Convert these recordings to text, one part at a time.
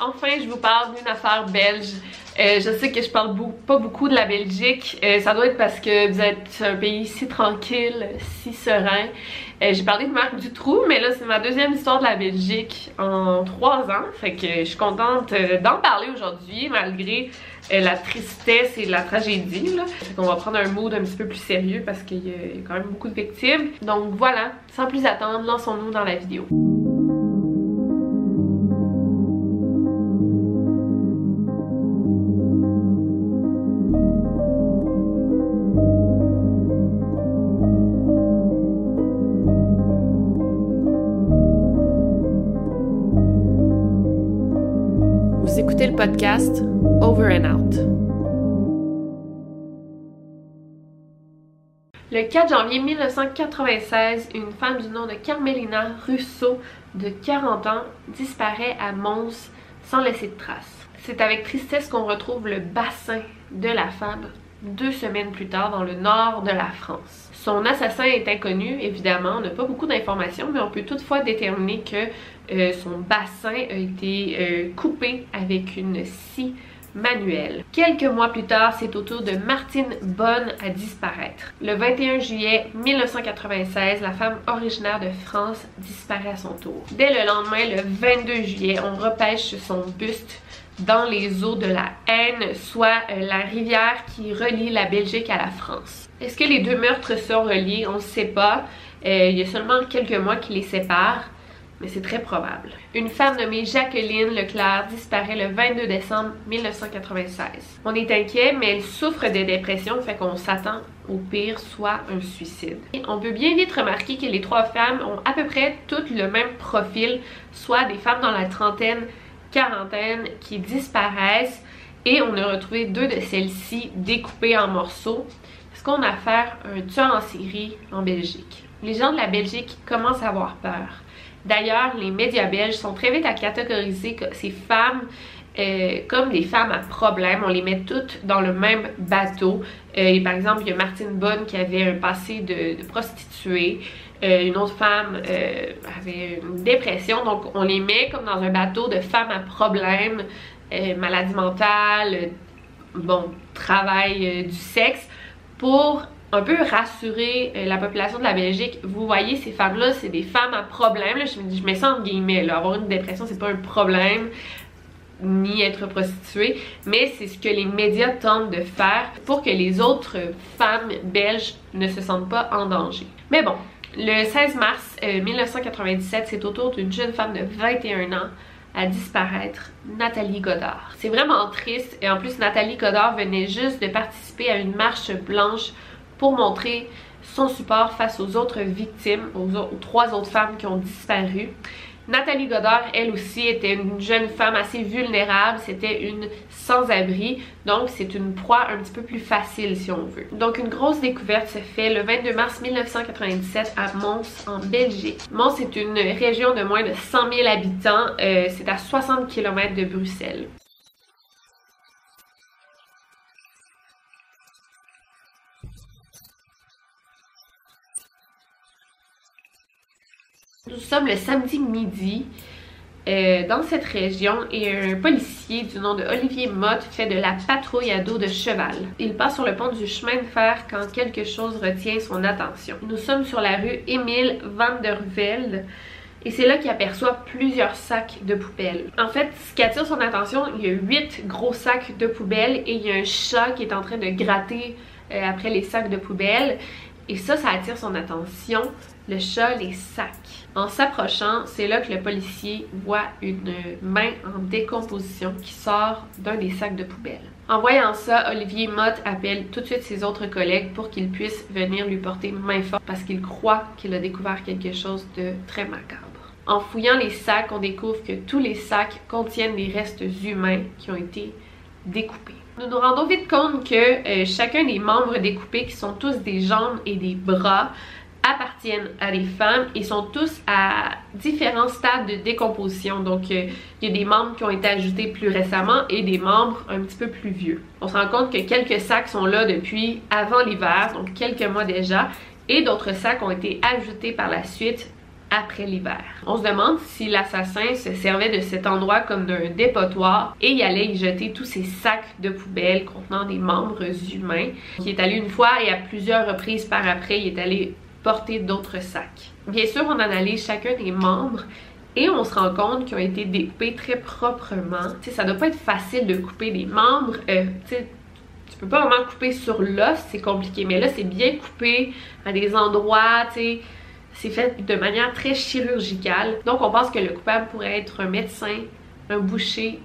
Enfin je vous parle d'une affaire belge. Euh, je sais que je parle pas beaucoup de la Belgique, euh, ça doit être parce que vous êtes un pays si tranquille, si serein. Euh, J'ai parlé de Marc Dutroux, mais là c'est ma deuxième histoire de la Belgique en trois ans, fait que je suis contente d'en parler aujourd'hui malgré la tristesse et la tragédie. Là. Fait qu'on va prendre un mood un petit peu plus sérieux parce qu'il y, y a quand même beaucoup de victimes. Donc voilà, sans plus attendre, lançons-nous dans la vidéo. Podcast Over and Out. Le 4 janvier 1996, une femme du nom de Carmelina Russo, de 40 ans, disparaît à Mons sans laisser de traces. C'est avec tristesse qu'on retrouve le bassin de la femme deux semaines plus tard dans le nord de la France. Son assassin est inconnu, évidemment, on n'a pas beaucoup d'informations, mais on peut toutefois déterminer que euh, son bassin a été euh, coupé avec une scie manuelle. Quelques mois plus tard, c'est au tour de Martine Bonne à disparaître. Le 21 juillet 1996, la femme originaire de France disparaît à son tour. Dès le lendemain, le 22 juillet, on repêche son buste dans les eaux de la Haine, soit euh, la rivière qui relie la Belgique à la France. Est-ce que les deux meurtres sont reliés? On ne sait pas. Euh, il y a seulement quelques mois qui les séparent, mais c'est très probable. Une femme nommée Jacqueline Leclerc disparaît le 22 décembre 1996. On est inquiet, mais elle souffre de dépression, fait qu'on s'attend au pire, soit un suicide. Et on peut bien vite remarquer que les trois femmes ont à peu près toutes le même profil, soit des femmes dans la trentaine, quarantaine qui disparaissent et on a retrouvé deux de celles-ci découpées en morceaux. Qu'on a affaire à un tueur en série en Belgique? Les gens de la Belgique commencent à avoir peur. D'ailleurs, les médias belges sont très vite à catégoriser ces femmes euh, comme des femmes à problème. On les met toutes dans le même bateau. Euh, et par exemple, il y a Martine Bonne qui avait un passé de, prostituée. Euh, une autre femme avait une dépression. Donc, on les met comme dans un bateau de femmes à problème, maladie mentale, bon, travail du sexe, pour un peu rassurer la population de la Belgique. Vous voyez, ces femmes-là, c'est des femmes à problème. Je, mets ça entre guillemets. Avoir une dépression, c'est pas un problème ni être prostituée, mais c'est ce que les médias tentent de faire pour que les autres femmes belges ne se sentent pas en danger. Mais bon, le 16 mars euh, 1997, c'est au tour d'une jeune femme de 21 ans à disparaître, Nathalie Godard. C'est vraiment triste et en plus Nathalie Godard venait juste de participer à une marche blanche pour montrer son support face aux autres victimes, aux, aux trois autres femmes qui ont disparu. Nathalie Godard, elle aussi, était une jeune femme assez vulnérable, c'était une sans-abri, donc c'est une proie un petit peu plus facile si on veut. Donc une grosse découverte se fait le 22 mars 1997 à Mons, en Belgique. Mons est une région de moins de 100 000 habitants, euh, c'est à 60 km de Bruxelles. Nous sommes le samedi midi. euh, dans cette région et un policier du nom de Olivier Mott fait de la patrouille à dos de cheval. Il passe sur le pont du chemin de fer quand quelque chose retient son attention. Nous sommes sur la rue Émile van der Velde et c'est là qu'il aperçoit plusieurs sacs de poubelles. En fait, ce qui attire son attention, il y a huit gros sacs de poubelles et il y a un chat qui est en train de gratter euh, après les sacs de poubelles. Et ça, ça attire son attention. Le chat, les sacs. En s'approchant, c'est là que le policier voit une main en décomposition qui sort d'un des sacs de poubelles. En voyant ça, Olivier Mott appelle tout de suite ses autres collègues pour qu'ils puissent venir lui porter main forte parce qu'il croit qu'il a découvert quelque chose de très macabre. En fouillant les sacs, on découvre que tous les sacs contiennent des restes humains qui ont été découpés. Nous nous rendons vite compte que euh, chacun des membres découpés, qui sont tous des jambes et des bras, appartiennent à des femmes et sont tous à différents stades de décomposition. Donc, euh, il y a des membres qui ont été ajoutés plus récemment et des membres un petit peu plus vieux. On se rend compte que quelques sacs sont là depuis avant l'hiver, donc quelques mois déjà, et d'autres sacs ont été ajoutés par la suite après l'hiver. On se demande si l'assassin se servait de cet endroit comme d'un dépotoir et y allait y jeter tous ces sacs de poubelles contenant des membres humains. Il est allé une fois et à plusieurs reprises par après, il est allé porter d'autres sacs. Bien sûr, on analyse chacun des membres et on se rend compte qu'ils ont été découpés très proprement. Tu sais, ça doit pas être facile de couper des membres. Euh, tu peux pas vraiment couper sur l'os, c'est compliqué. Mais là, c'est bien coupé à des endroits, tu c'est fait de manière très chirurgicale. Donc on pense que le coupable pourrait être un médecin, un boucher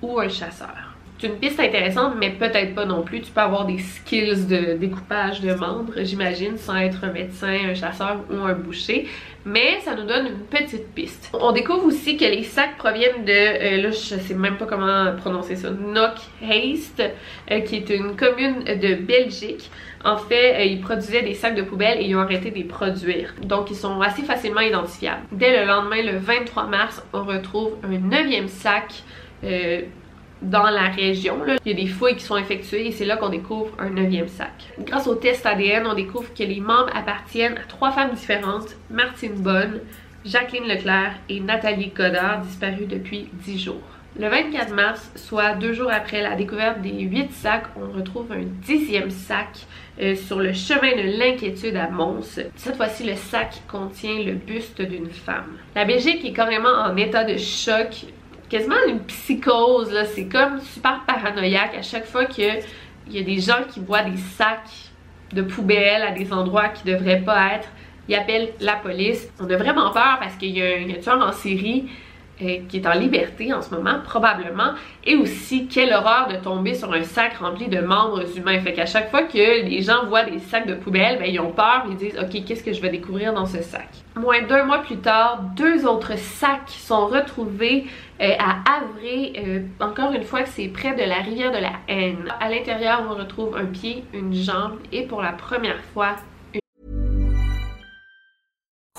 ou un chasseur. C'est une piste intéressante, mais peut-être pas non plus. Tu peux avoir des skills de découpage de membres, j'imagine, sans être un médecin, un chasseur ou un boucher. Mais ça nous donne une petite piste. On découvre aussi que les sacs proviennent de, euh, là je sais même pas comment prononcer ça, Nock Haste, euh, qui est une commune de Belgique. En fait, euh, ils produisaient des sacs de poubelle et ils ont arrêté de les produire. Donc, ils sont assez facilement identifiables. Dès le lendemain, le 23 mars, on retrouve un neuvième sac dans la région. Il y a des fouilles qui sont effectuées et c'est là qu'on découvre un neuvième sac. Grâce au test ADN, on découvre que les membres appartiennent à trois femmes différentes, Martine Bonne, Jacqueline Leclerc et Nathalie Godard, disparues depuis 10 jours. Le 24 mars, soit deux jours après la découverte des huit sacs, on retrouve un dixième sac euh, sur le chemin de l'inquiétude à Mons. Cette fois-ci, le sac contient le buste d'une femme. La Belgique est carrément en état de choc quasiment une psychose, là. C'est comme super paranoïaque à chaque fois qu'il y a des gens qui voient des sacs de poubelles à des endroits qui devraient pas être. Ils appellent la police. On a vraiment peur parce qu'il y, a un tueur en série qui est en liberté en ce moment, probablement. Et aussi, quelle horreur de tomber sur un sac rempli de membres humains. Fait qu'à chaque fois que les gens voient des sacs de poubelle, ben, ils ont peur, ils disent « Ok, qu'est-ce que je vais découvrir dans ce sac? » Moins d'un mois plus tard, deux autres sacs sont retrouvés euh, à Havre. Euh, encore une fois, c'est près de la rivière de la Haine. À l'intérieur, on retrouve un pied, une jambe et pour la première fois,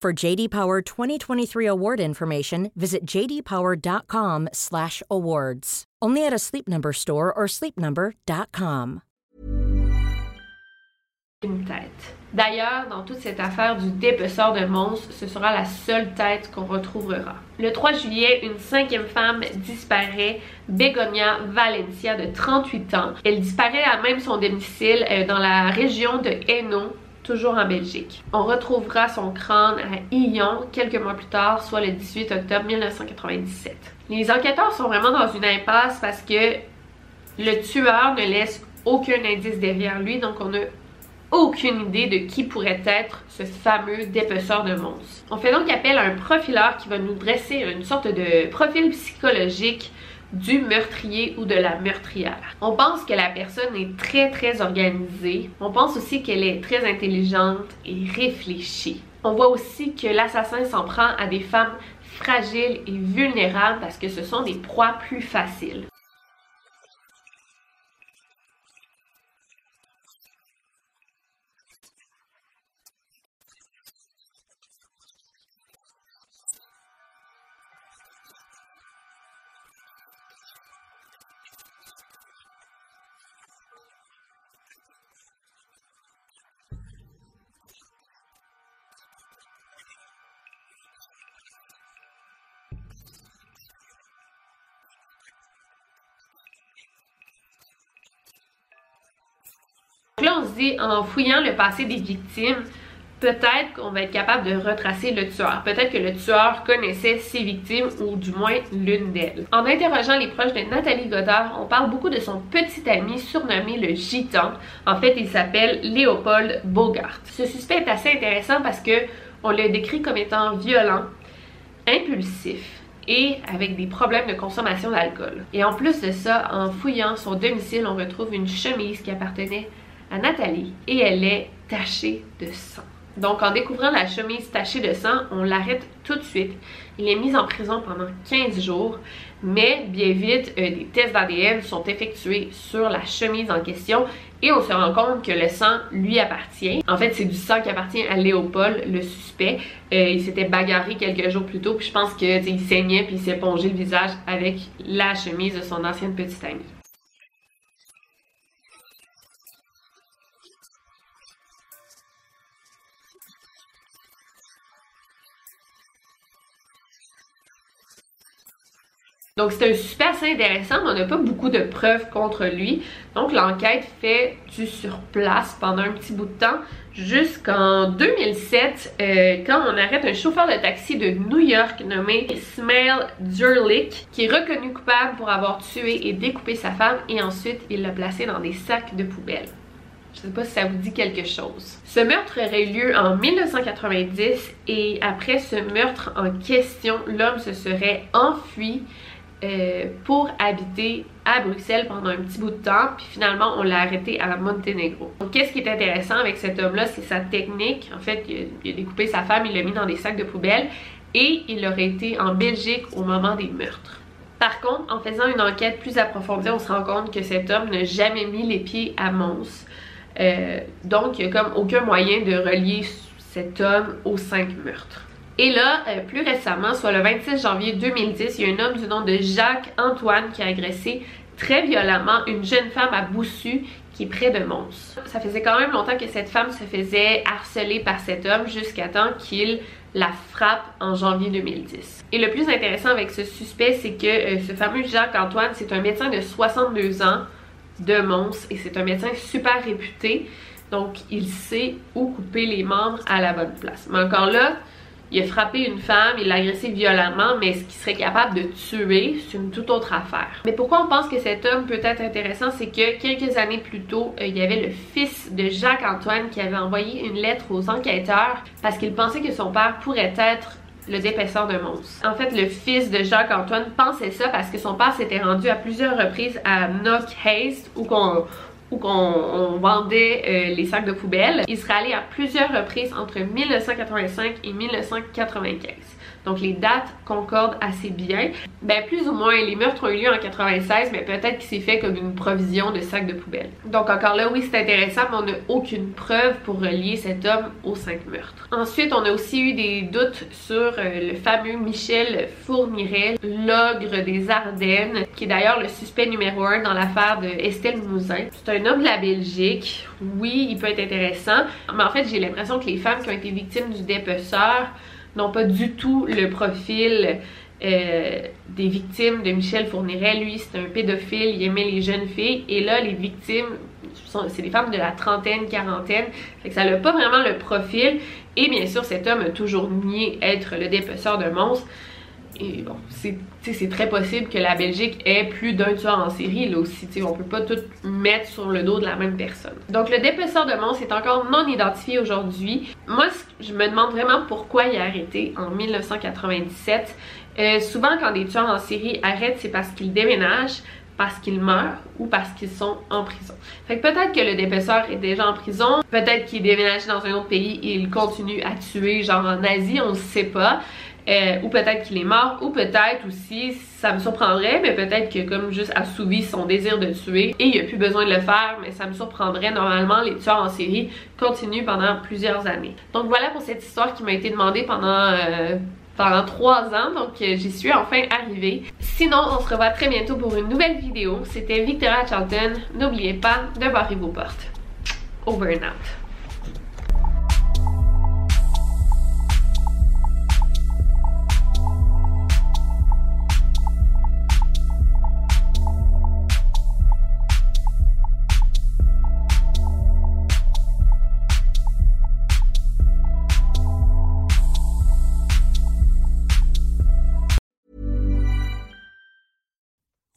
For JD Power 2023 award information, visit jdpower.com/awards. Only at a Sleep Number store or sleepnumber.com. Une tête. D'ailleurs, dans toute cette affaire du dépeceur de monstres, ce sera la seule tête qu'on retrouvera. Le 3 juillet, une cinquième femme disparaît, Begonia Valencia de 38 ans. Elle disparaît à même son domicile euh, dans la région de Hainaut, en Belgique. On retrouvera son crâne à Illon quelques mois plus tard, soit le 18 octobre 1997. Les enquêteurs sont vraiment dans une impasse parce que le tueur ne laisse aucun indice derrière lui, donc on a aucune idée de qui pourrait être ce fameux dépeceur de monstres. On fait donc appel à un profileur qui va nous dresser une sorte de profil psychologique du meurtrier ou de la meurtrière. On pense que la personne est très très organisée. On pense aussi qu'elle est très intelligente et réfléchie. On voit aussi que l'assassin s'en prend à des femmes fragiles et vulnérables parce que ce sont des proies plus faciles. En fouillant le passé des victimes, peut-être qu'on va être capable de retracer le tueur. Peut-être que le tueur connaissait ses victimes ou du moins l'une d'elles. En interrogeant les proches de Nathalie Godard, on parle beaucoup de son petit ami surnommé le Gitan. En fait, il s'appelle Léopold Bogart. Ce suspect est assez intéressant parce que on le décrit comme étant violent, impulsif, et avec des problèmes de consommation d'alcool. Et en plus de ça, en fouillant son domicile, on retrouve une chemise qui appartenait à Nathalie et elle est tachée de sang. Donc en découvrant la chemise tachée de sang, on l'arrête tout de suite. Il est mis en prison pendant 15 jours, mais bien vite, euh, des tests d'ADN sont effectués sur la chemise en question et on se rend compte que le sang lui appartient. En fait, c'est du sang qui appartient à Léopold, le suspect. Euh, il s'était bagarré quelques jours plus tôt, puis je pense qu'il saignait puis il s'est le visage avec la chemise de son ancienne petite amie. Donc c'est un suspect assez intéressant, mais on n'a pas beaucoup de preuves contre lui. Donc l'enquête fait du sur place pendant un petit bout de temps? Jusqu'en 2007 euh, quand on arrête un chauffeur de taxi de New York nommé Ismail Durlick qui est reconnu coupable pour avoir tué et découpé sa femme et ensuite il l'a placé dans des sacs de poubelle. Je sais pas si ça vous dit quelque chose. Ce meurtre aurait eu lieu en 1990 et après ce meurtre en question, l'homme se serait enfui euh, pour habiter à Bruxelles pendant un petit bout de temps, puis finalement on l'a arrêté à Monténégro. Donc qu'est-ce qui est intéressant avec cet homme-là, c'est sa technique. En fait, il a, découpé sa femme, il l'a mis dans des sacs de poubelle et il aurait été en Belgique au moment des meurtres. Par contre, en faisant une enquête plus approfondie, on se rend compte que cet homme n'a jamais mis les pieds à Mons. Euh, donc, il n'y a comme aucun moyen de relier cet homme aux cinq meurtres. Et là, euh, plus récemment, soit le 26 janvier 2010, il y a un homme du nom de Jacques Antoine qui a agressé très violemment une jeune femme à Boussu qui est près de Mons. Ça faisait quand même longtemps que cette femme se faisait harceler par cet homme jusqu'à temps qu'il la frappe en janvier 2010. Et le plus intéressant avec ce suspect, c'est que euh, ce fameux Jacques-Antoine, c'est un médecin de 62 ans de Mons et c'est un médecin super réputé. Donc, il sait où couper les membres à la bonne place. Mais encore là, il a frappé une femme, il l'a agressée violemment, mais ce qu'il serait capable de tuer, c'est une toute autre affaire. Mais pourquoi on pense que cet homme peut être intéressant, c'est que quelques années plus tôt, euh, il y avait le fils de Jacques-Antoine qui avait envoyé une lettre aux enquêteurs parce qu'il pensait que son père pourrait être le dépaisseur de monstres. En fait, le fils de Jacques-Antoine pensait ça parce que son père s'était rendu à plusieurs reprises à Knock Haste où qu'on où qu'on vendait euh, les sacs de poubelle. Il serait allé à plusieurs reprises entre 1985 et 1995. Donc les dates concordent assez bien. Ben plus ou moins, les meurtres ont eu lieu en 96, mais peut-être qu'il s'est fait comme une provision de sacs de poubelle. Donc encore là, oui, c'est intéressant, mais on n'a aucune preuve pour relier cet homme aux cinq meurtres. Ensuite, on a aussi eu des doutes sur euh, le fameux Michel Fourniret, l'ogre des Ardennes, qui est d'ailleurs le suspect numéro un dans l'affaire de Estelle Mouzin. C'est un homme de la Belgique. Oui, il peut être intéressant, mais en fait, j'ai l'impression que les femmes qui ont été victimes du dépeceur n'ont pas du tout le profil euh, des victimes de Michel Fourniret. Lui, c'est un pédophile, il aimait les jeunes filles. Et là, les victimes, c'est des femmes de la trentaine, quarantaine. Fait que ça n'a pas vraiment le profil. Et bien sûr, cet homme a toujours nié être le dépeceur de monstres. Et bon, c'est très possible que la Belgique ait plus d'un tueur en série là aussi. on peut pas tout mettre sur le dos de la même personne. Donc le dépeceur de monstres est encore non identifié aujourd'hui. Moi, je me demande vraiment pourquoi il a arrêté en 1997. Euh, souvent, quand des tueurs en série arrêtent, c'est parce qu'ils déménagent, parce qu'ils meurent ou parce qu'ils sont en prison. Fait que peut-être que le dépeceur est déjà en prison, peut-être qu'il déménage dans un autre pays et il continue à tuer, genre en Asie, on ne sait pas. Euh, ou peut-être qu'il est mort, ou peut-être aussi, ça me surprendrait, mais peut-être que comme juste assouvi son désir de tuer et il a plus besoin de le faire, mais ça me surprendrait. Normalement, les tueurs en série continuent pendant plusieurs années. Donc voilà pour cette histoire qui m'a été demandée pendant... Euh, pendant trois ans, donc euh, j'y suis enfin arrivée. Sinon, on se revoit très bientôt pour une nouvelle vidéo. C'était Victoria Charlton. N'oubliez pas de barrer vos portes. Over and out.